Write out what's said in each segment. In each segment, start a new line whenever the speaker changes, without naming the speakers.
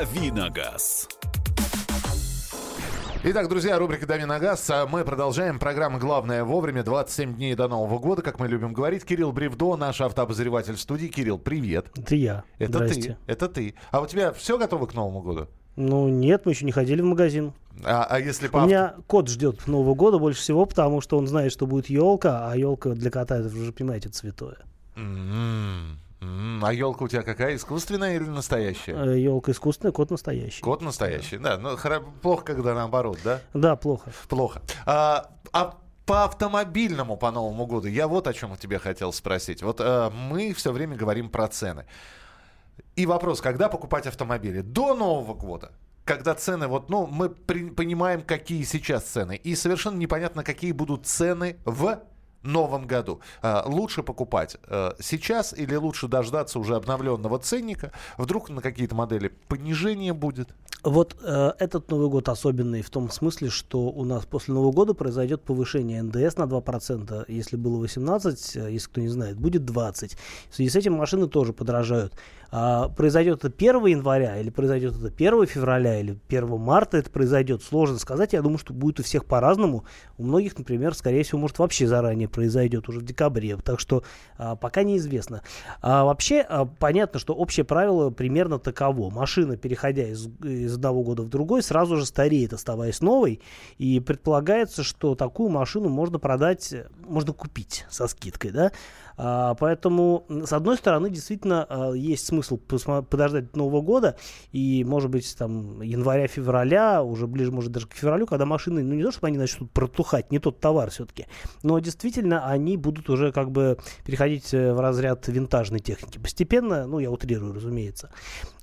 Давиногаз.
Итак, друзья, рубрика «Дави на газ». А Мы продолжаем. Программа «Главное вовремя». 27 дней до Нового года, как мы любим говорить. Кирилл Бревдо, наш автообозреватель в студии. Кирилл, привет.
Это я.
Это
Здрасте.
ты. Это ты. А у тебя все готово к Новому году?
Ну, нет, мы еще не ходили в магазин.
А, а если по
У
авто-
меня кот ждет Нового года больше всего, потому что он знает, что будет елка, а елка для кота, это вы же понимаете, это святое.
А елка у тебя какая? Искусственная или настоящая?
Елка искусственная, кот настоящий.
Кот настоящий, да. Ну, хоро- плохо, когда наоборот, да?
Да, плохо.
Плохо. А, а по автомобильному по Новому году я вот о чем тебе хотел спросить. Вот э, мы все время говорим про цены. И вопрос, когда покупать автомобили? До Нового года? Когда цены, вот, ну, мы при- понимаем, какие сейчас цены. И совершенно непонятно, какие будут цены в новом году. А, лучше покупать э, сейчас или лучше дождаться уже обновленного ценника? Вдруг на какие-то модели понижение будет?
Вот э, этот Новый год особенный в том смысле, что у нас после Нового года произойдет повышение НДС на 2%. Если было 18, э, если кто не знает, будет 20. В связи с этим машины тоже подорожают. А произойдет это 1 января, или произойдет это 1 февраля, или 1 марта это произойдет, сложно сказать. Я думаю, что будет у всех по-разному. У многих, например, скорее всего, может вообще заранее произойдет, уже в декабре. Так что а, пока неизвестно. А, вообще а, понятно, что общее правило примерно таково. Машина, переходя из, из одного года в другой, сразу же стареет, оставаясь новой. И предполагается, что такую машину можно продать, можно купить со скидкой, да. А, поэтому, с одной стороны, действительно а, есть смысл подождать Нового года и, может быть, там января-февраля, уже ближе, может, даже к февралю, когда машины, ну не то, чтобы они начнут протухать, не тот товар все-таки, но действительно они будут уже как бы переходить э, в разряд винтажной техники. Постепенно, ну я утрирую, разумеется.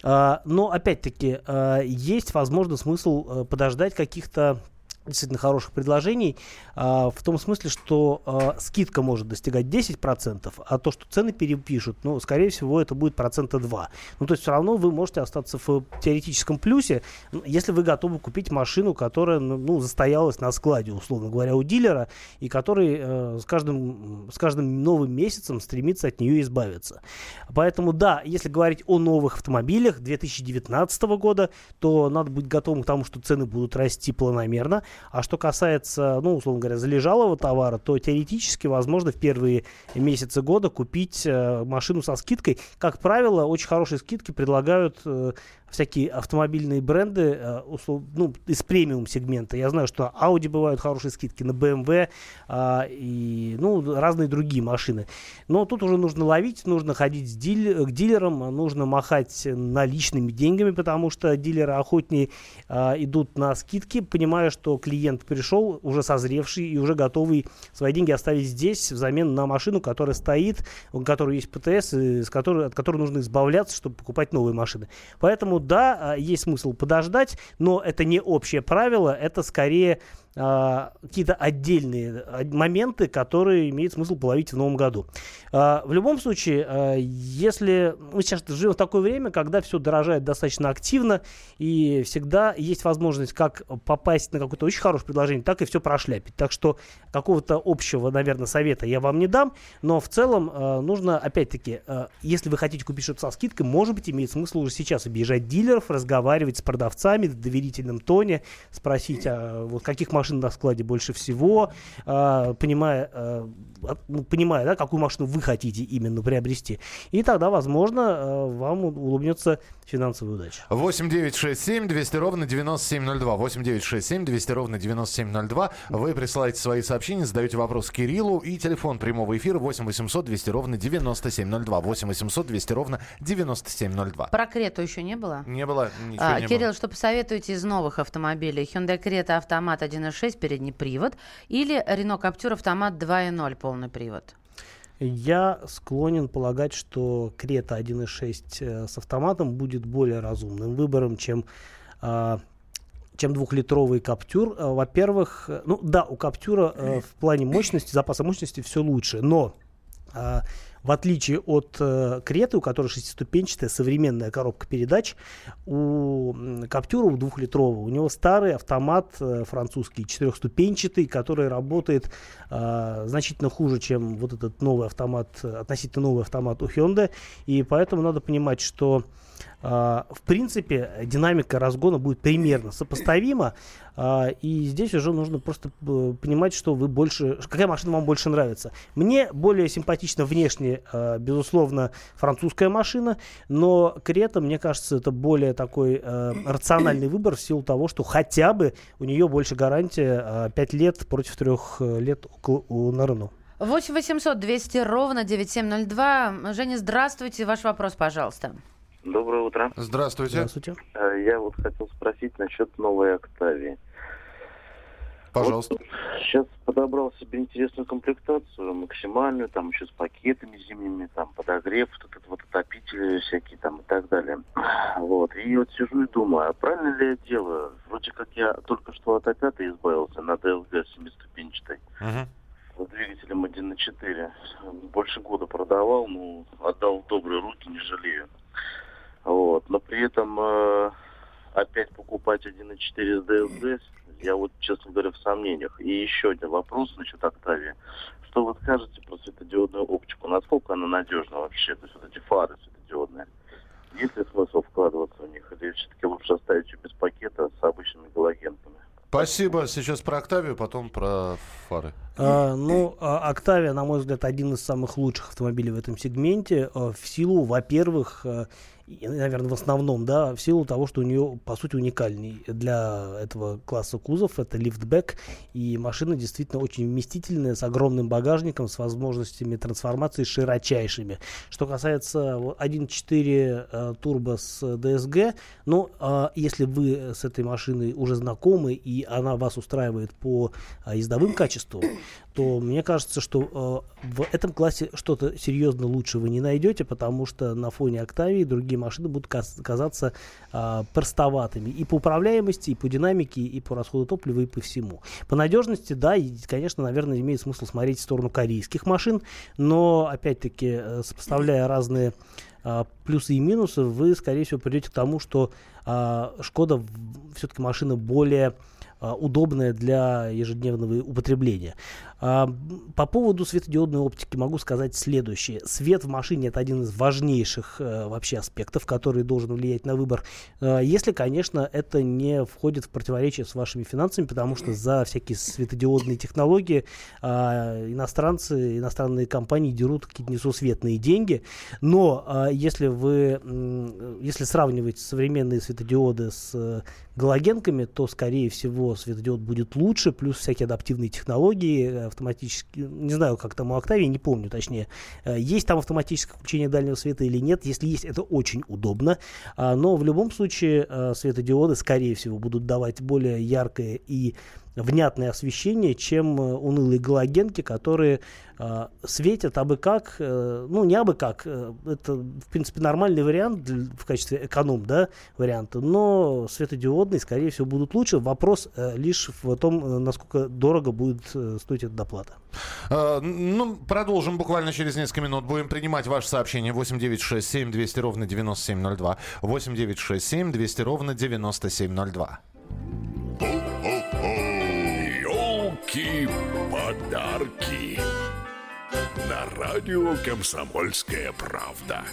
А, но опять-таки есть, возможно, смысл э, подождать каких-то действительно хороших предложений, а, в том смысле, что а, скидка может достигать 10%, а то, что цены перепишут, ну, скорее всего, это будет процента 2. Ну, то есть все равно вы можете остаться в теоретическом плюсе, если вы готовы купить машину, которая, ну, ну, застоялась на складе, условно говоря, у дилера, и который э, с, каждым, с каждым новым месяцем стремится от нее избавиться. Поэтому, да, если говорить о новых автомобилях 2019 года, то надо быть готовым к тому, что цены будут расти планомерно. А что касается, ну, условно говоря, залежалого товара, то теоретически возможно в первые месяцы года купить э, машину со скидкой. Как правило, очень хорошие скидки предлагают э, всякие автомобильные бренды э, ну, из премиум сегмента. Я знаю, что Audi бывают хорошие скидки, на BMW а, и ну, разные другие машины. Но тут уже нужно ловить, нужно ходить с диль- к дилерам, нужно махать наличными деньгами, потому что дилеры охотнее а, идут на скидки, понимая, что клиент пришел уже созревший и уже готовый свои деньги оставить здесь взамен на машину, которая стоит, у которой есть ПТС, и с которой, от которой нужно избавляться, чтобы покупать новые машины. Поэтому да, а, есть смысл подождать, но это не общее правило, это скорее а, какие-то отдельные а, моменты, которые имеет смысл половить в новом году. А, в любом случае, если мы сейчас живем в такое время, когда все дорожает достаточно активно, и всегда есть возможность как попасть на какое-то очень хорошее предложение, так и все прошляпить. Так что какого-то общего, наверное, совета я вам не дам, но в целом нужно, опять-таки, если вы хотите купить что-то со скидкой, может быть, имеет смысл уже сейчас объезжать дилеров, разговаривать с продавцами в доверительном тоне, спросить, а, вот каких машин на складе больше всего, а, понимая, а, от- ну, понимая, да, какую машину вы хотите именно приобрести. И тогда, возможно, а, вам улыбнется финансовая удача.
8 9 6 7 200 ровно 9702. 8 9 6 7 200 ровно 9702. Вы присылаете свои сообщения, задаете вопрос Кириллу. И телефон прямого эфира 8 800 200 ровно 9702. 8 800 200 ровно 9702.
Про Крету еще не было?
Не было ничего
А,
не
Кирилл,
было.
что посоветуете из новых автомобилей? Hyundai Creta автомат 1.6 передний привод или Renault Captur автомат 2.0 полный привод?
Я склонен полагать, что Крета 1.6 э, с автоматом будет более разумным выбором, чем а, чем двухлитровый Каптюр. Э, Во-первых, э, ну да, у Каптюра в плане мощности, запаса мощности все лучше, но а, в отличие от э, Креты, у которой шестиступенчатая современная коробка передач, у Каптюра, у двухлитрового, у него старый автомат э, французский, четырехступенчатый, который работает а, значительно хуже, чем вот этот новый автомат, э, относительно новый автомат у Hyundai. И поэтому надо понимать, что в принципе, динамика разгона будет примерно сопоставима. А, и здесь уже нужно просто э, понимать, что вы больше, какая машина вам больше нравится. Мне более симпатична внешне, а, безусловно, французская машина, но Крета, мне кажется, это более такой э, рациональный выбор в силу того, что хотя бы у нее больше гарантия 5 лет против 3 э, лет у, у на Рено.
8 800 200 ровно 9702. Женя, здравствуйте. Ваш вопрос, пожалуйста.
Доброе утро.
Здравствуйте.
Здравствуйте.
Э, я вот хотел спросить насчет новой Октавии.
Пожалуйста.
Вот сейчас подобрал себе интересную комплектацию, максимальную, там еще с пакетами зимними, там подогрев, вот этот вот отопители всякие там и так далее. Вот. И вот сижу и думаю, а правильно ли я делаю? Вроде как я только что от опятой избавился на DLG семиступенчатой.
Угу.
С двигателем 1.4. Больше года продавал, ну, отдал в добрые руки, не жалею. Вот. Но при этом э, опять покупать 1.4 с DLG я вот, честно говоря, в сомнениях. И еще один вопрос насчет Октавии. Что вы скажете про светодиодную оптику? Насколько она надежна вообще? То есть вот эти фары светодиодные. Есть ли смысл вкладываться в них? Или все-таки лучше оставить ее без пакета с обычными галогенками?
Спасибо. Сейчас про Октавию, потом про фары.
А, ну, а, Октавия, на мой взгляд, один из самых лучших автомобилей в этом сегменте. А, в силу, во-первых, а, наверное, в основном, да, в силу того, что у нее, по сути, уникальный для этого класса кузов, это лифтбэк, и машина действительно очень вместительная, с огромным багажником, с возможностями трансформации широчайшими. Что касается 1.4 э, турбо с DSG, ну, э, если вы с этой машиной уже знакомы, и она вас устраивает по э, ездовым качествам, то мне кажется, что э, в этом классе что-то серьезно лучше вы не найдете, потому что на фоне Октавии другие машины будут казаться э, простоватыми и по управляемости, и по динамике, и по расходу топлива, и по всему. По надежности, да, и, конечно, наверное, имеет смысл смотреть в сторону корейских машин, но, опять-таки, э, сопоставляя разные э, плюсы и минусы, вы, скорее всего, придете к тому, что э, Шкода все-таки машина более а, удобная для ежедневного употребления. А, по поводу светодиодной оптики могу сказать следующее. Свет в машине это один из важнейших э, вообще аспектов, который должен влиять на выбор. Э, если, конечно, это не входит в противоречие с вашими финансами, потому что за всякие светодиодные технологии а, иностранцы, иностранные компании дерут какие-то несусветные деньги. Но если вы, если сравнивать современные светодиоды с галогенками, то, скорее всего, светодиод будет лучше, плюс всякие адаптивные технологии, э, автоматически, не знаю, как там у Octavia, не помню точнее, э, есть там автоматическое включение дальнего света или нет, если есть, это очень удобно, а, но в любом случае э, светодиоды, скорее всего, будут давать более яркое и внятное освещение, чем унылые галогенки, которые э, светят абы как, э, ну не абы как, э, это в принципе нормальный вариант для, в качестве эконом, да, варианта, но светодиодные, скорее всего, будут лучше. Вопрос э, лишь в том, э, насколько дорого будет э, стоить эта доплата.
Uh, ну, продолжим буквально через несколько минут. Будем принимать ваши сообщения 8967 200 ровно 9702. 8967 200 ровно 9702.
Елки-подарки на радио «Комсомольская правда».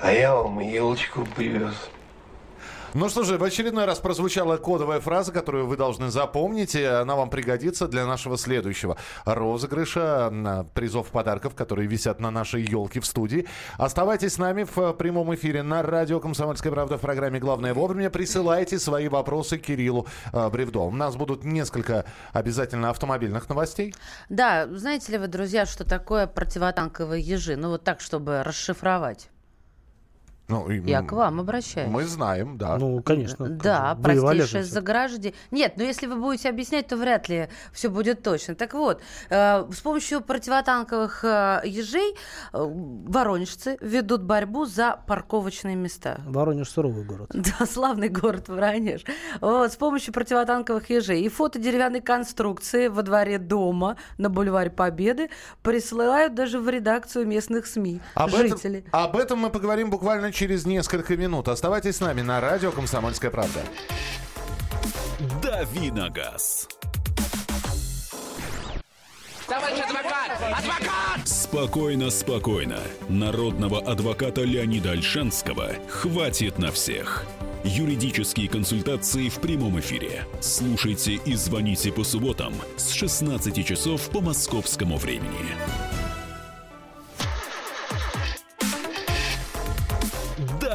А я вам елочку привез.
Ну что же, в очередной раз прозвучала кодовая фраза, которую вы должны запомнить, и она вам пригодится для нашего следующего розыгрыша призов подарков, которые висят на нашей елке в студии. Оставайтесь с нами в прямом эфире на радио «Комсомольская правда» в программе «Главное вовремя». Присылайте свои вопросы Кириллу э, Бревдо. У нас будут несколько обязательно автомобильных новостей.
Да, знаете ли вы, друзья, что такое противотанковые ежи? Ну вот так, чтобы расшифровать.
Ну,
Я к вам обращаюсь.
Мы знаем, да.
Ну, конечно.
Да, простейшее заграждение. Нет, но если вы будете объяснять, то вряд ли все будет точно. Так вот, э, с помощью противотанковых э, ежей э, воронежцы ведут борьбу за парковочные места.
Воронеж суровый город.
Да, славный город Воронеж. Вот, с помощью противотанковых ежей и фото деревянной конструкции во дворе дома на бульваре Победы присылают даже в редакцию местных СМИ
об
жители.
Этом, об этом мы поговорим буквально через несколько минут. Оставайтесь с нами на радио «Комсомольская правда».
Давиногаз.
Товарищ адвокат! Адвокат!
Спокойно, спокойно. Народного адвоката Леонида Альшанского хватит на всех. Юридические консультации в прямом эфире. Слушайте и звоните по субботам с 16 часов по московскому времени.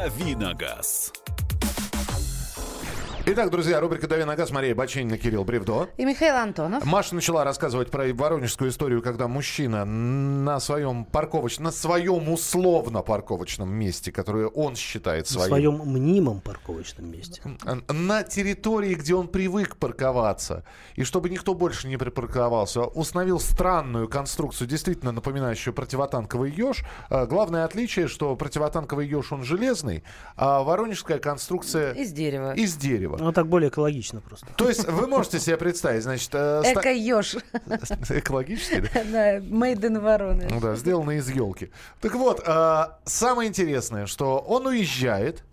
«Дави на газ».
Итак, друзья, рубрика «Дави на газ». Мария Бачинина, Кирилл Бревдо.
И Михаил Антонов.
Маша начала рассказывать про воронежскую историю, когда мужчина на своем парковочном, на своем условно парковочном месте, которое он считает своим,
своем мнимом парковочном месте.
на территории, где он привык парковаться, и чтобы никто больше не припарковался, установил странную конструкцию, действительно напоминающую противотанковый еж. А, Главное отличие, что противотанковый еж, он железный, а воронежская конструкция
Из дерева.
из дерева.
Ну, так более экологично просто.
То есть вы можете себе представить, значит, э,
Эко-еж.
экологически, да?
Да, Made in Воронеж.
Ну да, сделано из елки. Так вот, а, самое интересное, что он уезжает,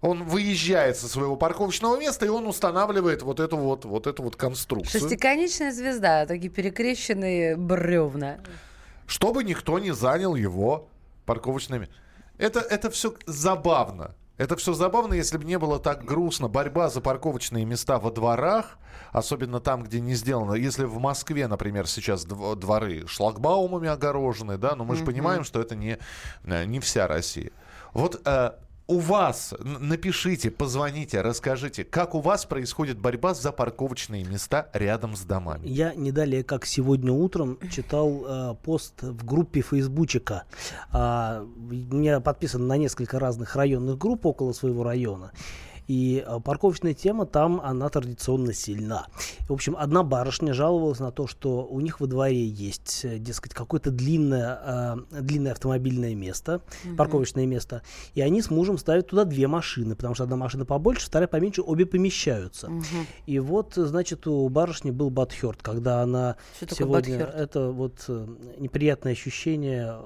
он выезжает со своего парковочного места, и он устанавливает вот эту вот, вот эту вот конструкцию,
Шестиконечная звезда, такие перекрещенные бревна.
чтобы никто не занял его парковочными. Это, это все забавно. Это все забавно, если бы не было так грустно. Борьба за парковочные места во дворах, особенно там, где не сделано. Если в Москве, например, сейчас дв- дворы шлагбаумами огорожены, да, но мы же понимаем, что это не, э, не вся Россия. Вот э, у вас, напишите, позвоните, расскажите, как у вас происходит борьба за парковочные места рядом с домами.
Я не далее, как сегодня утром, читал э, пост в группе Фейсбучика. У меня подписан на несколько разных районных групп около своего района. И э, парковочная тема там, она традиционно сильна. В общем, одна барышня жаловалась на то, что у них во дворе есть, э, дескать, какое-то длинное, э, длинное автомобильное место, парковочное место, и они с мужем ставят туда две машины, потому что одна машина побольше, вторая поменьше, обе помещаются. И вот, значит, у барышни был батхерт, когда она
Что
сегодня... Это вот неприятное ощущение,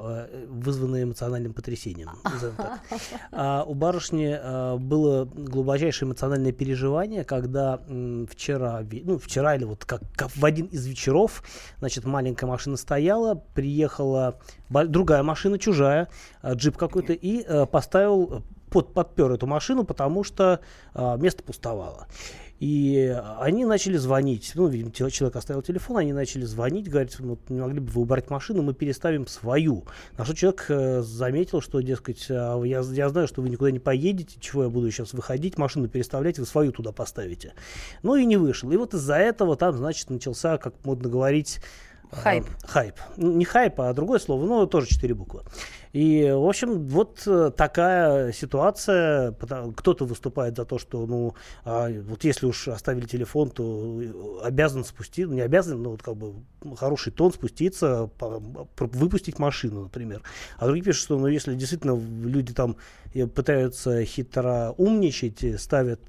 вызванное эмоциональным потрясением. А у барышни было глубочайшее эмоциональное переживание, когда м, вчера, ну, вчера или вот как, как в один из вечеров, значит, маленькая машина стояла, приехала другая машина, чужая, э, джип какой-то, и э, поставил, под, подпер эту машину, потому что э, место пустовало. И они начали звонить. Ну, видимо, человек оставил телефон, они начали звонить, говорят, вот, не могли бы вы убрать машину, мы переставим свою. На что человек э, заметил, что, дескать, «А я, я знаю, что вы никуда не поедете, чего я буду сейчас выходить, машину переставлять, вы свою туда поставите. Ну и не вышел. И вот из-за этого там, значит, начался, как модно говорить, э,
Хайп.
хайп. Ну, Не хайп, а другое слово, но тоже четыре буквы. И, в общем, вот э, такая ситуация. Кто-то выступает за то, что, ну, а, вот если уж оставили телефон, то э, обязан спуститься, не обязан, но вот как бы хороший тон спуститься, выпустить машину, например. А другие пишут, что, ну, если действительно люди там э, пытаются хитро умничать, ставят,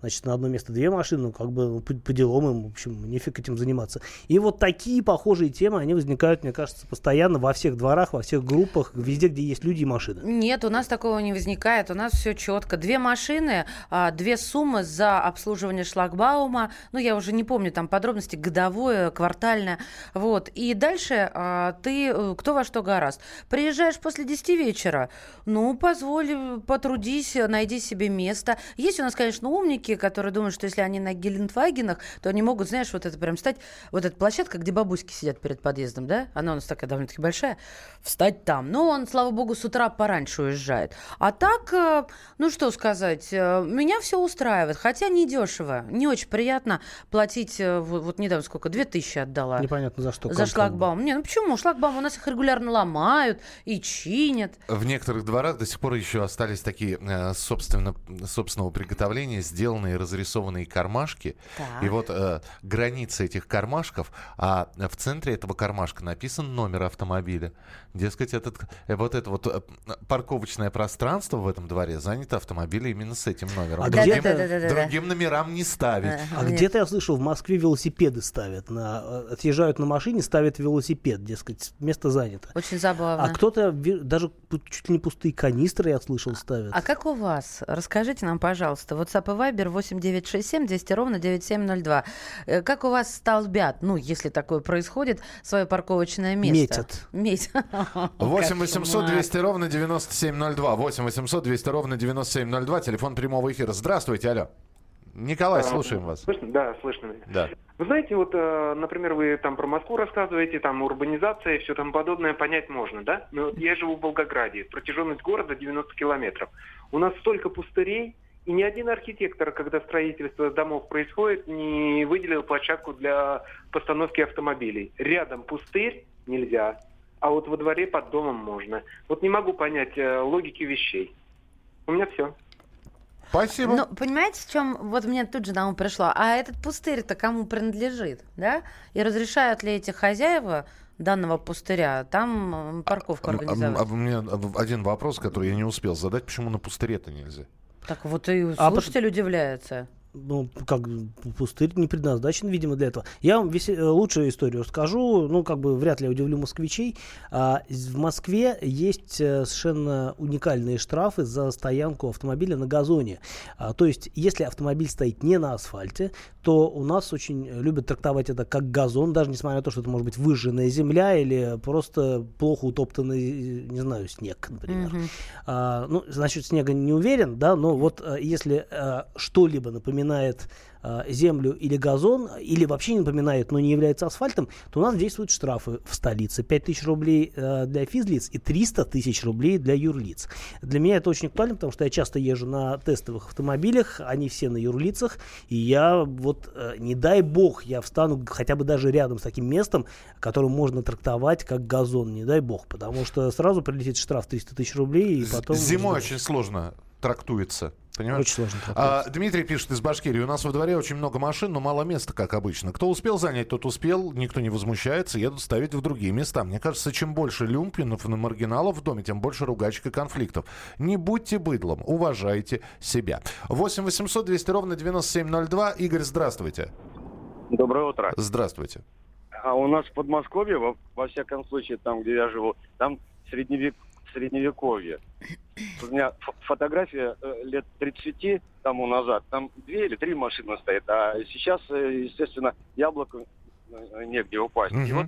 значит, на одно место две машины, ну, как бы ну, по делам им, в общем, нефиг этим заниматься. И вот такие похожие темы, они возникают, мне кажется, постоянно во всех дворах, во всех группах, везде, где есть люди и машины.
Нет, у нас такого не возникает. У нас все четко. Две машины, а, две суммы за обслуживание шлагбаума. Ну, я уже не помню там подробности, годовое, квартальное. Вот. И дальше а, ты, э, кто во что гораст. Приезжаешь после 10 вечера, ну, позволь, э, потрудись, найди себе место. Есть у нас, конечно, умники, которые думают, что если они на Гелендвагенах, то они могут, знаешь, вот это прям стать, вот эта площадка, где бабуськи сидят перед подъездом, да, она у нас такая довольно-таки большая, встать там. Но он, слава богу, с утра пораньше уезжает. А так, э, ну что сказать, э, меня все устраивает, хотя не дешево, не очень приятно платить, э, вот, вот недавно сколько, две тысячи отдала.
Непонятно за что.
За шлагбаум. Не, ну почему? Шлагбаум у нас их регулярно ломают и чинят.
В некоторых дворах до сих пор еще остались такие собственно, собственного приготовления сделанные разрисованные кармашки.
Так.
И вот э, границы этих кармашков, а в центре этого кармашка написан номер автомобиля. Дескать, этот, вот это вот э, парковочное пространство в этом дворе занято автомобилем именно с этим номером.
А
другим,
где-то-
Да-да-да-да-да.
другим номерам не ставить.
А
нет.
где-то я слышал, в Москве велосипеды ставят. На, э, отъезжают на машине, ставят велосипед, дескать, место занято.
Очень забавно.
А кто-то даже чуть ли не пустые канистры, я слышал, ставят.
А как у вас? Расскажите нам, пожалуйста. WhatsApp и Viber 8967 200 ровно 9702. Э, Как у вас столбят, ну, если такое происходит, свое парковочное место?
Метят.
Метят.
8 800
Кошмар.
200 ровно 9702. 8 800 200 ровно 9702. Телефон прямого эфира. Здравствуйте, алло. Николай, слушаем вас.
Слышно? Да, слышно меня.
Да.
Вы знаете, вот, э, например, вы там про Москву рассказываете, там урбанизация и все там подобное понять можно, да? Но вот я живу в Волгограде, протяженность города 90 километров. У нас столько пустырей, и ни один архитектор, когда строительство домов происходит, не выделил площадку для постановки автомобилей. Рядом пустырь нельзя, а вот во дворе под домом можно. Вот не могу понять э, логики вещей. У меня все.
Спасибо.
Ну, понимаете, в чем вот мне тут же на ум пришло? А этот пустырь-то кому принадлежит, да? И разрешают ли эти хозяева данного пустыря там м, парковку
А, а,
организовать?
а у меня один вопрос, который я не успел задать. Почему на пустыре-то нельзя?
Так вот и
А
слушатель удивляется.
Ну, как пустырь не предназначен, видимо, для этого. Я вам весе- э, лучшую историю скажу, ну, как бы вряд ли я удивлю москвичей. А, в Москве есть э, совершенно уникальные штрафы за стоянку автомобиля на газоне. А, то есть, если автомобиль стоит не на асфальте, то у нас очень любят трактовать это как газон, даже несмотря на то, что это может быть выжженная земля или просто плохо утоптанный, не знаю, снег, например.
Мгм.
А, ну, значит, снега не уверен, да, но вот э, если э, что-либо напоминает э, землю или газон, или вообще не напоминает, но не является асфальтом, то у нас действуют штрафы в столице. 5000 рублей э, для физлиц и 300 тысяч рублей для юрлиц. Для меня это очень актуально, потому что я часто езжу на тестовых автомобилях, они все на юрлицах, и я вот, э, не дай бог, я встану хотя бы даже рядом с таким местом, которое можно трактовать как газон, не дай бог, потому что сразу прилетит штраф 300 тысяч рублей, и потом...
Зимой очень сложно трактуется. Понимаешь?
Очень сложно
А. Дмитрий пишет из Башкирии. У нас во дворе очень много машин, но мало места, как обычно. Кто успел занять, тот успел. Никто не возмущается. Едут ставить в другие места. Мне кажется, чем больше люмпинов и маргиналов в доме, тем больше ругачек и конфликтов. Не будьте быдлом. Уважайте себя. 8 800 200 ровно 9702. Игорь, здравствуйте.
Доброе утро.
Здравствуйте.
А у нас в Подмосковье, во, во всяком случае, там, где я живу, там средневек, средневековье. У меня фо- фотография э, лет 30 тому назад. Там две или три машины стоят. А сейчас, э, естественно, яблоку э, негде упасть. И
Мгм.
вот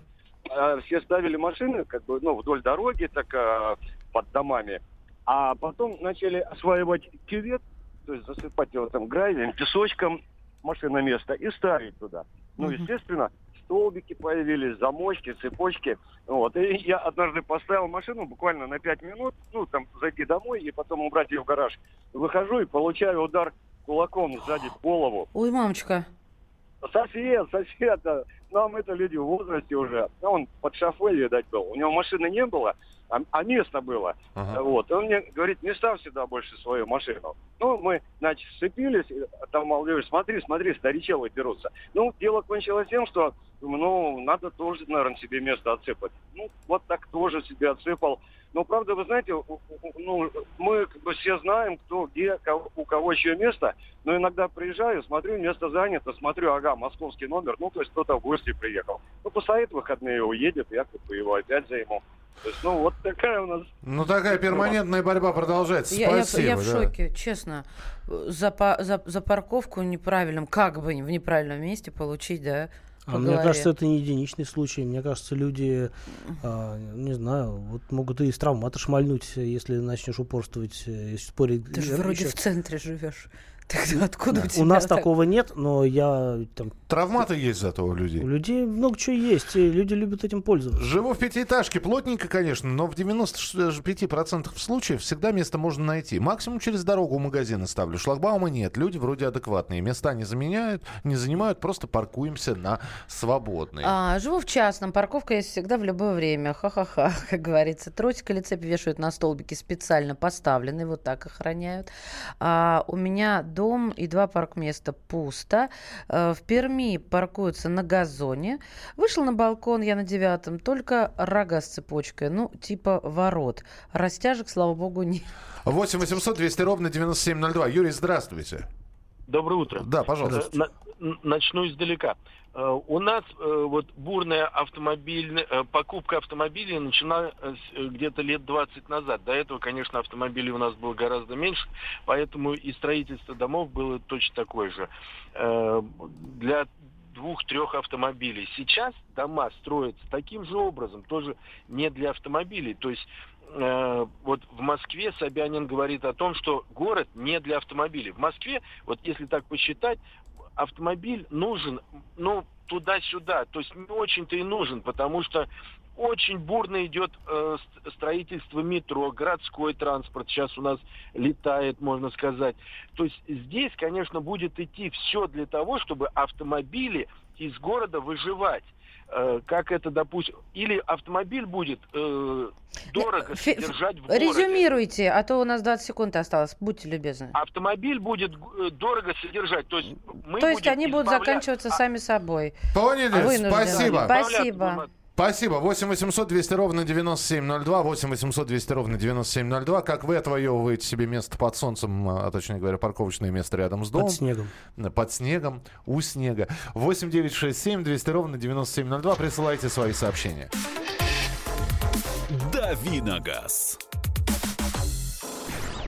э, все ставили машины как бы, ну, вдоль дороги, так э, под домами. А потом начали осваивать кювет, то есть засыпать его там гравием, песочком, машиноместо и ставить туда. Ну,
Мгм.
естественно, столбики появились, замочки, цепочки. Вот. И я однажды поставил машину буквально на 5 минут, ну, там, зайти домой и потом убрать ее в гараж. Выхожу и получаю удар кулаком сзади в голову.
Ой, мамочка.
Сосед, сосед, а нам это люди в возрасте уже. Он под шофе, видать, был. У него машины не было, а, а место было.
Ага.
Вот. Он мне говорит, не ставь сюда больше свою машину. Ну, мы, значит, сцепились, там мол, говорю, смотри, смотри, старичелы дерутся. Ну, дело кончилось тем, что, ну, надо тоже, наверное, себе место отсыпать. Ну, вот так тоже себе отсыпал. Но, правда, вы знаете, ну, мы как бы все знаем, кто где, кого- у кого чье место, но иногда приезжаю, смотрю, место занято, смотрю, ага, московский номер, ну, то есть кто-то в гости приехал. Ну, постоит выходные, уедет, я как бы его опять займу. То есть, ну, вот такая у нас
Ну, такая перманентная борьба продолжается.
Я, я-
Спасибо.
я в
да.
шоке, честно. За, за, за парковку неправильным, как бы в неправильном месте получить, да?
А мне
голове.
кажется, это не единичный случай. Мне кажется, люди, а, не знаю, вот могут и из травмата шмальнуть, если начнешь упорствовать, э, если спорить.
Ты же
э,
вроде
ещё.
в центре живешь. Тогда откуда у
У
тебя
нас
так?
такого нет, но я там
Травматы есть зато у людей.
у людей много чего есть, и люди любят этим пользоваться.
Живу в пятиэтажке, плотненько, конечно, но в 95% случаев всегда место можно найти. Максимум через дорогу у магазина ставлю. Шлагбаума нет, люди вроде адекватные. Места не заменяют, не занимают, просто паркуемся на свободные.
А, живу в частном, парковка есть всегда в любое время. Ха-ха-ха, как говорится. Тросик или цепь вешают на столбики специально поставленные, вот так охраняют. А, у меня дом и два паркместа пусто. Э, В Перми паркуются на газоне. Вышел на балкон я на девятом, только рога с цепочкой, ну, типа ворот. Растяжек, слава богу, нет.
8 800 200 ровно 9702. Юрий, здравствуйте.
Доброе утро.
Да, пожалуйста.
Э, начну издалека. Э, У нас э, вот бурная автомобильная покупка автомобилей началась э, где-то лет 20 назад. До этого, конечно, автомобилей у нас было гораздо меньше, поэтому и строительство домов было точно такое же. Для двух-трех автомобилей. Сейчас дома строятся таким же образом, тоже не для автомобилей. То есть э, вот в Москве Собянин говорит о том, что город не для автомобилей. В Москве, вот если так посчитать, автомобиль нужен, ну, туда-сюда. То есть не очень-то и нужен, потому что очень бурно идет э, ст- строительство метро, городской транспорт сейчас у нас летает, можно сказать. То есть здесь, конечно, будет идти все для того, чтобы автомобили из города выживать. Э, как это, допустим, или автомобиль будет э, дорого
Фи-
содержать в городе.
Резюмируйте, а то у нас 20 секунд осталось. Будьте любезны.
Автомобиль будет э, дорого содержать. То есть мы
То есть
будем
они будут заканчиваться сами собой.
Поняли?
Вынуждены.
Спасибо.
Спасибо.
Спасибо. 8 800 200 ровно 9702. 8 800 200 ровно 9702. Как вы отвоевываете себе место под солнцем, а точнее говоря, парковочное место рядом с домом?
Под снегом.
Под снегом, у снега. 8 9 6 7 200 ровно 9702. Присылайте свои сообщения.
Давиногаз.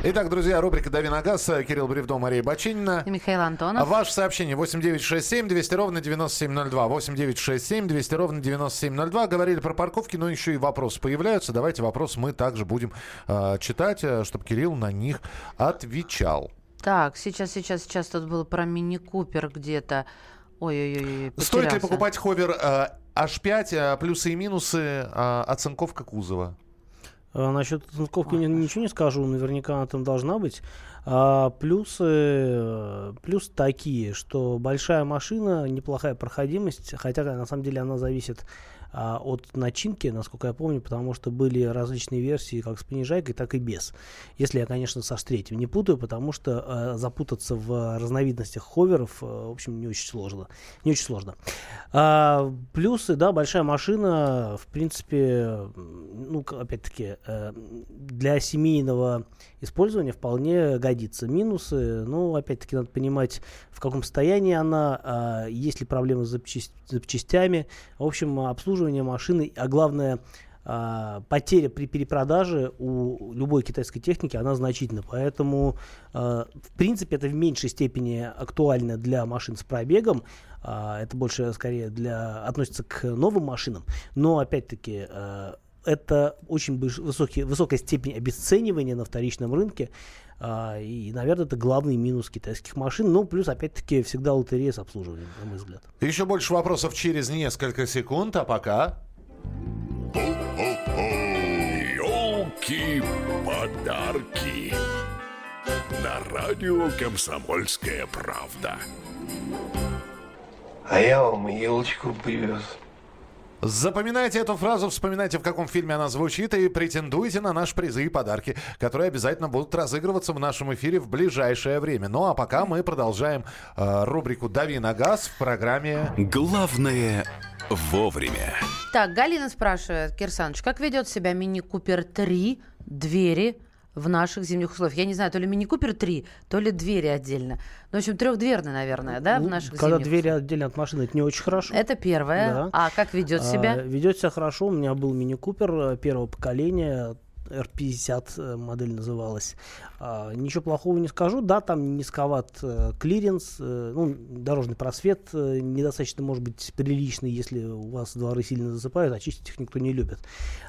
Итак, друзья, рубрика «Дави на газ». Кирилл Бревдо, Мария Бочинина.
И Михаил Антонов.
Ваше сообщение 8967 200 ровно 9702. 8967 200 ровно 9702. Говорили про парковки, но еще и вопросы появляются. Давайте вопросы мы также будем э, читать, чтобы Кирилл на них отвечал.
Так, сейчас, сейчас, сейчас тут было про мини-купер где-то. Ой-ой-ой,
Стоит ли покупать ховер э, H5, э, плюсы и минусы, э, оцинковка кузова?
А, насчет оцинковки ни- ничего не скажу, наверняка она там должна быть. А, плюсы, э, плюс такие, что большая машина, неплохая проходимость, хотя на самом деле она зависит а, от начинки, насколько я помню, потому что были различные версии как с понижайкой, так и без. Если я, конечно, со третьим не путаю, потому что э, запутаться в разновидностях ховеров, э, в общем, не очень сложно. Не очень сложно. А, плюсы, да, большая машина, в принципе, ну, опять-таки, э, для семейного использования вполне годится. Минусы, ну, опять-таки, надо понимать, в каком состоянии она, а, есть ли проблемы с запчасть- запчастями. В общем, обслуживание машины, а главное, а, потеря при перепродаже у любой китайской техники, она значительна. Поэтому, а, в принципе, это в меньшей степени актуально для машин с пробегом. А, Это больше, скорее, для, относится к новым машинам. Но, опять-таки, а, это очень высокий, высокая степень обесценивания на вторичном рынке. А, И, наверное, это главный минус китайских машин. Ну, плюс, опять-таки, всегда лотерея с обслуживанием, на мой взгляд.
Еще больше вопросов через несколько секунд, а пока...
Елки-подарки. На радио «Комсомольская правда».
А я вам елочку привез.
Запоминайте эту фразу, вспоминайте, в каком фильме она звучит, и претендуйте на наши призы и подарки, которые обязательно будут разыгрываться в нашем эфире в ближайшее время. Ну а пока мы продолжаем э, рубрику «Дави на газ» в программе...
Главное вовремя.
Так, Галина спрашивает, Кирсанович, как ведет себя мини-купер 3 двери в наших зимних условиях? Я не знаю, то ли мини-купер 3, то ли двери отдельно. Ну, в общем, трехдверный, наверное, да, в
Ну,
наших
Когда двери отдельно от машины, это не очень хорошо.
Это первое.
Да.
А как ведет
А,
себя?
ведет себя хорошо. У меня был мини-купер э, первого поколения. R50 модель называлась. А, ничего плохого не скажу. Да, там низковат э, клиренс, э, ну, дорожный просвет э, недостаточно, может быть, приличный, если у вас дворы сильно засыпают, а чистить их никто не любит.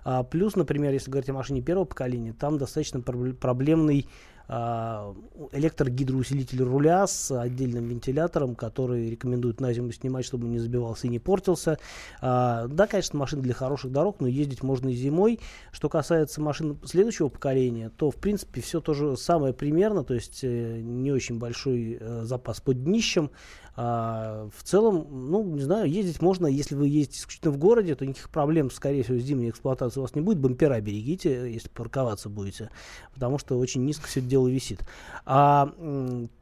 А, плюс, например, если говорить о машине первого поколения, там достаточно проблемный а, электрогидроусилитель руля с отдельным вентилятором, который рекомендуют на зиму снимать, чтобы не забивался и не портился. А, да, конечно, машина для хороших дорог, но ездить можно и зимой. Что касается машин следующего поколения, то, в принципе, все то же самое примерно, то есть э, не очень большой э, запас под днищем. А, в целом, ну, не знаю, ездить можно, если вы ездите исключительно в городе, то никаких проблем, скорее всего, с зимней эксплуатацией у вас не будет. Бампера берегите, если парковаться будете, потому что очень низко все это дело висит. А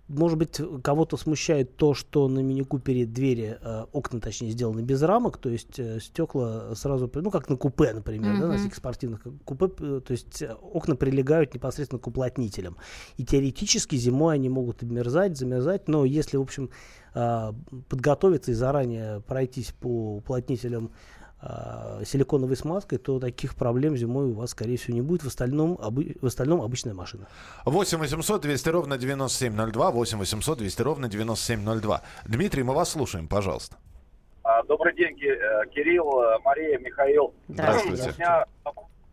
может быть, кого-то смущает то, что на мини-купере двери, э, окна, точнее, сделаны без рамок, то есть э, стекла сразу, ну, как на купе, например, mm-hmm. да, на всяких спортивных купе, э, то есть э, окна прилегают непосредственно к уплотнителям. И теоретически зимой они могут обмерзать, замерзать, но если, в общем, подготовиться и заранее пройтись по уплотнителям э, силиконовой смазкой, то таких проблем зимой у вас, скорее всего, не будет. В остальном, обы- в остальном обычная машина.
8 800 200 ровно 9702, 8 800 200 ровно 9702. Дмитрий, мы вас слушаем, пожалуйста.
А, добрый день, э, Кирилл, э, Мария, Михаил.
Здравствуйте.
У меня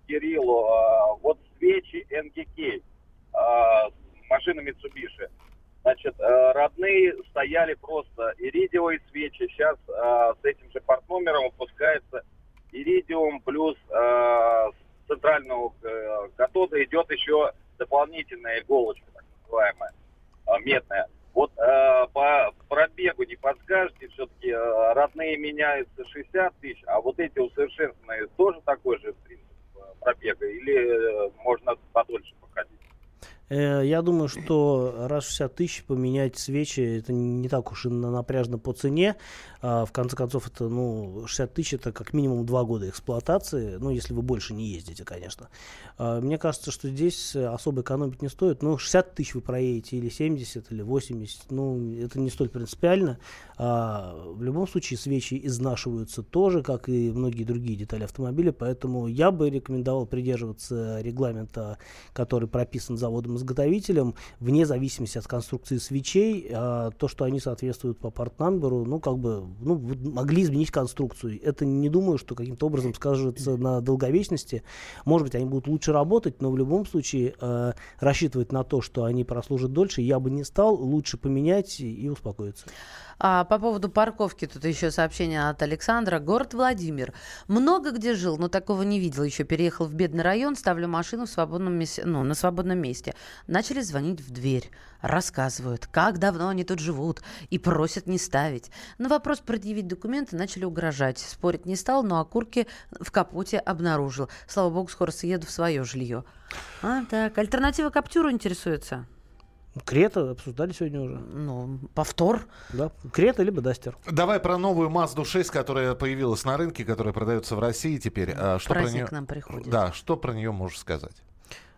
Кириллу. Вот свечи НГК, машина Mitsubishi. Значит, э, родные стояли просто иридиевые свечи. Сейчас э, с этим же партномером выпускается иридиум плюс э, центрального катода идет еще дополнительная иголочка, так называемая, медная. Вот по пробегу не подскажете, все-таки родные меняются 60 тысяч, а вот эти усовершенствованные тоже такой же принцип пробега или можно подольше походить?
Э, я думаю, что раз в 60 тысяч поменять свечи, это не так уж и напряжно по цене. А, в конце концов, это, ну, 60 тысяч это как минимум 2 года эксплуатации, ну, если вы больше не ездите, конечно. А, мне кажется, что здесь особо экономить не стоит. Ну, 60 тысяч вы проедете, или 70, или 80, ну, это не столь принципиально. А, в любом случае, свечи изнашиваются тоже, как и многие другие детали автомобиля, поэтому я бы рекомендовал придерживаться регламента, который прописан заводом изготовителем, вне зависимости от конструкции свечей, а, то, что они соответствуют по партнамберу, ну, как бы, ну, могли изменить конструкцию. Это не думаю, что каким-то образом скажется на долговечности. Может быть, они будут лучше работать, но в любом случае э, рассчитывать на то, что они прослужат дольше, я бы не стал. Лучше поменять и успокоиться.
А, по поводу парковки, тут еще сообщение от Александра. Город Владимир. Много где жил, но такого не видел. Еще переехал в бедный район, ставлю машину в свободном ну, на свободном месте. Начали звонить в дверь. Рассказывают, как давно они тут живут, и просят не ставить. На вопрос предъявить документы начали угрожать. Спорить не стал, но окурки в капоте обнаружил. Слава богу, скоро съеду в свое жилье. А, так, альтернатива Каптюру интересуется.
Крета обсуждали сегодня уже.
Ну, повтор.
Да, Крета либо Дастер.
Давай про новую Mazda 6, которая появилась на рынке, которая продается в России теперь. А, что
Праздник
про нее...
к нам приходит.
Да, что про нее можешь сказать?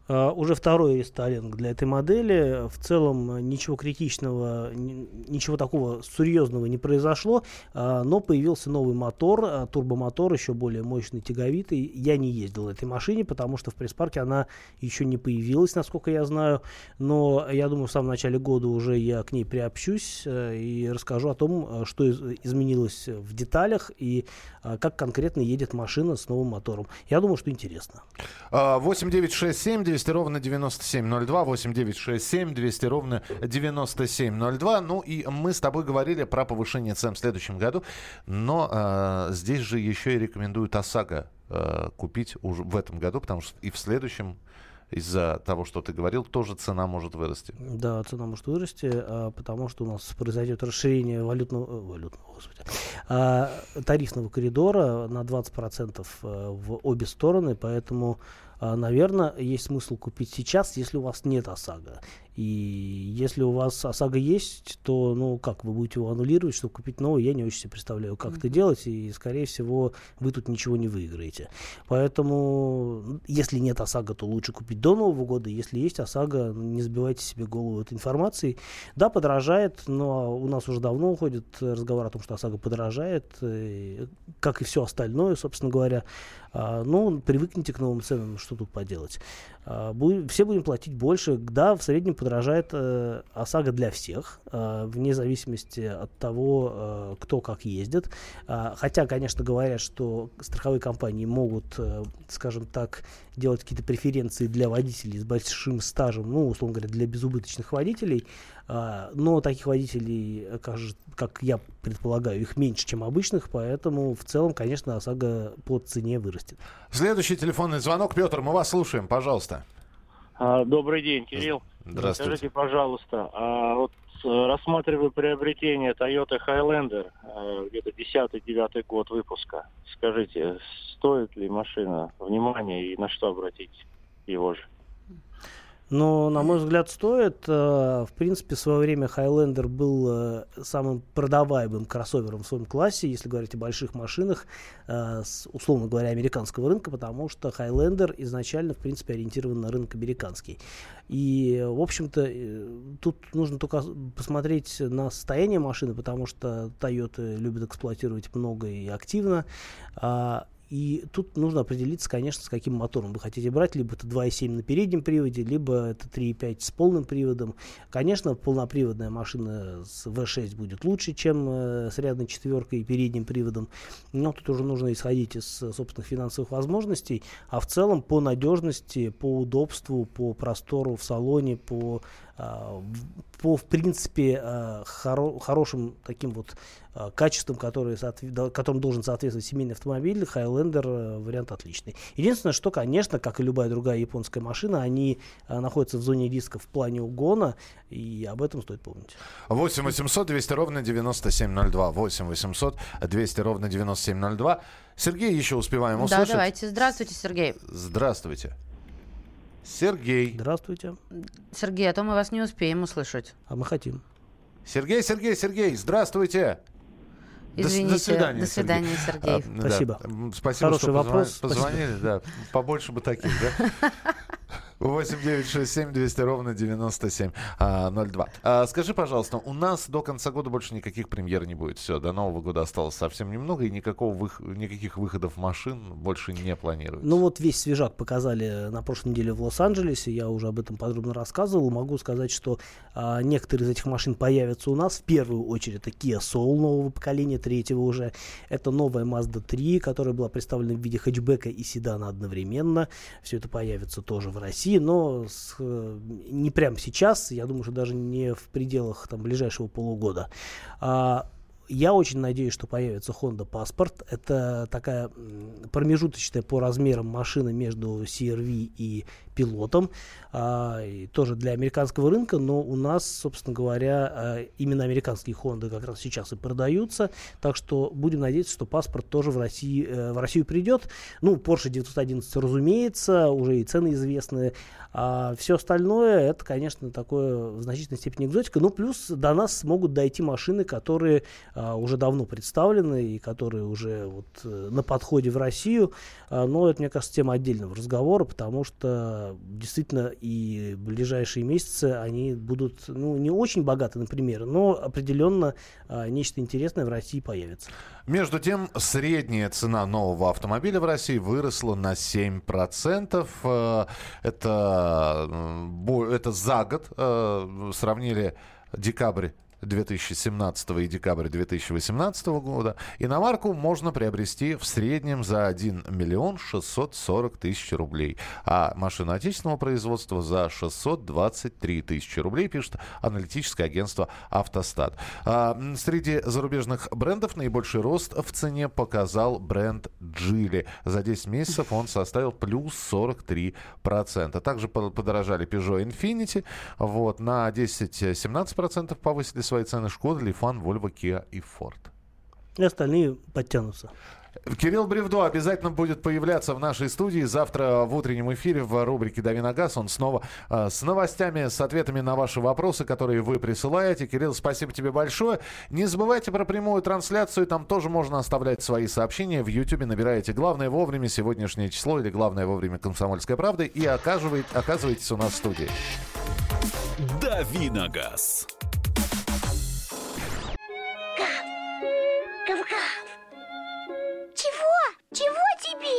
Uh, уже второй рестайлинг для этой модели. В целом ничего критичного, ничего такого серьезного не произошло, uh, но появился новый мотор, uh, турбомотор, еще более мощный, тяговитый. Я не ездил на этой машине, потому что в пресс-парке она еще не появилась, насколько я знаю. Но я думаю, в самом начале года уже я к ней приобщусь и расскажу о том, что изменилось в деталях и как конкретно едет машина с новым мотором. Я думаю, что интересно.
8967 200 ровно 9702, 8 967 200 ровно 9702. Ну и мы с тобой говорили про повышение цен в следующем году, но э, здесь же еще и рекомендуют ОСАГО э, купить уже в этом году, потому что и в следующем из-за того, что ты говорил, тоже цена может вырасти.
Да, цена может вырасти, а, потому что у нас произойдет расширение валютного, э, валютного господи, а, тарифного коридора на 20% э, в обе стороны, поэтому а, наверное, есть смысл купить сейчас, если у вас нет ОСАГО. И если у вас ОСАГО есть, то, ну, как, вы будете его аннулировать, чтобы купить новый, я не очень себе представляю, как mm-hmm. это делать, и, скорее всего, вы тут ничего не выиграете. Поэтому, если нет ОСАГО, то лучше купить до Нового года, если есть ОСАГО, не забивайте себе голову этой информацией. Да, подорожает, но у нас уже давно уходит разговор о том, что ОСАГО подорожает, и, как и все остальное, собственно говоря. А, ну, привыкните к новым ценам, что тут поделать. А, все будем платить больше. Да, в среднем подорожает э, ОСАГО для всех, э, вне зависимости от того, э, кто как ездит. Э, хотя, конечно, говорят, что страховые компании могут, э, скажем так, делать какие-то преференции для водителей с большим стажем, ну, условно говоря, для безубыточных водителей. Э, но таких водителей, как, как я предполагаю, их меньше, чем обычных, поэтому в целом, конечно, ОСАГО по цене вырастет.
Следующий телефонный звонок. Петр, мы вас слушаем, пожалуйста.
А, добрый день, Кирилл.
Здравствуйте.
Скажите, пожалуйста, а вот э, рассматриваю приобретение Toyota Highlander, э, где-то 10-9 год выпуска. Скажите, стоит ли машина внимания и на что обратить его же?
Но, на мой взгляд, стоит. Э, в принципе, в свое время Highlander был э, самым продаваемым кроссовером в своем классе, если говорить о больших машинах, э, условно говоря, американского рынка, потому что Highlander изначально, в принципе, ориентирован на рынок американский. И, в общем-то, тут нужно только посмотреть на состояние машины, потому что Toyota любит эксплуатировать много и активно. И тут нужно определиться, конечно, с каким мотором вы хотите брать. Либо это 2.7 на переднем приводе, либо это 3.5 с полным приводом. Конечно, полноприводная машина с V6 будет лучше, чем э, с рядной четверкой и передним приводом. Но тут уже нужно исходить из собственных финансовых возможностей. А в целом по надежности, по удобству, по простору в салоне, по по, в принципе, а, хоро, хорошим таким вот а, качествам, которые, которым должен соответствовать семейный автомобиль, Highlander вариант отличный. Единственное, что, конечно, как и любая другая японская машина, они находятся в зоне риска в плане угона, и об этом стоит помнить.
8 800 200 ровно 9702. 8 800 200 ровно 9702. Сергей еще успеваем услышать.
Да, давайте. Здравствуйте, Сергей.
Здравствуйте. Сергей.
Здравствуйте.
Сергей, а то мы вас не успеем услышать.
А мы хотим.
Сергей, Сергей, Сергей, здравствуйте.
Извините, до, свидания, до свидания, Сергей.
Сергей. А, Спасибо.
Да. Спасибо,
Хороший
что
вопрос.
позвонили. Спасибо. Да. Побольше бы таких, да? 8 9 6 7 200 ровно 97 а, 02. А, скажи, пожалуйста, у нас до конца года больше никаких премьер не будет. Все, до Нового года осталось совсем немного, и никакого вых... никаких выходов машин больше не планируется.
Ну вот весь свежак показали на прошлой неделе в Лос-Анджелесе, я уже об этом подробно рассказывал. Могу сказать, что а, некоторые из этих машин появятся у нас. В первую очередь это Kia Soul нового поколения, третьего уже. Это новая Mazda 3, которая была представлена в виде хэтчбека и седана одновременно. Все это появится тоже в России России, но с, э, не прямо сейчас, я думаю, что даже не в пределах там, ближайшего полугода. А, я очень надеюсь, что появится Honda Passport. Это такая промежуточная по размерам машина между CRV и пилотом. И тоже для американского рынка, но у нас, собственно говоря, а, именно американские Honda как раз сейчас и продаются. Так что будем надеяться, что паспорт тоже в, России, э, в Россию придет. Ну, Porsche 911, разумеется, уже и цены известны. А все остальное, это, конечно, такое в значительной степени экзотика. Ну, плюс до нас могут дойти машины, которые а, уже давно представлены и которые уже вот, э, на подходе в Россию. А, но это, мне кажется, тема отдельного разговора, потому что действительно и ближайшие месяцы они будут, ну, не очень богаты, например, но определенно а, нечто интересное в России появится.
Между тем, средняя цена нового автомобиля в России выросла на 7%. Э, это, это за год. Э, сравнили декабрь 2017 и декабря 2018 года. Иномарку можно приобрести в среднем за 1 миллион 640 тысяч рублей, а машину отечественного производства за 623 тысячи рублей, пишет аналитическое агентство «Автостат». А, среди зарубежных брендов наибольший рост в цене показал бренд «Джили». За 10 месяцев он составил плюс 43%. Также подорожали Peugeot Infiniti. Вот, на 10-17% повысили свои цены Шкода, Лифан, Вольво, Kia и Ford.
И остальные подтянутся.
Кирилл Бревдо обязательно будет появляться в нашей студии завтра в утреннем эфире в рубрике «Дави на газ». Он снова э, с новостями, с ответами на ваши вопросы, которые вы присылаете. Кирилл, спасибо тебе большое. Не забывайте про прямую трансляцию. Там тоже можно оставлять свои сообщения. В Ютьюбе набираете «Главное вовремя» сегодняшнее число или «Главное вовремя Комсомольская правда» и оказываетесь у нас в студии.
«Дави на газ».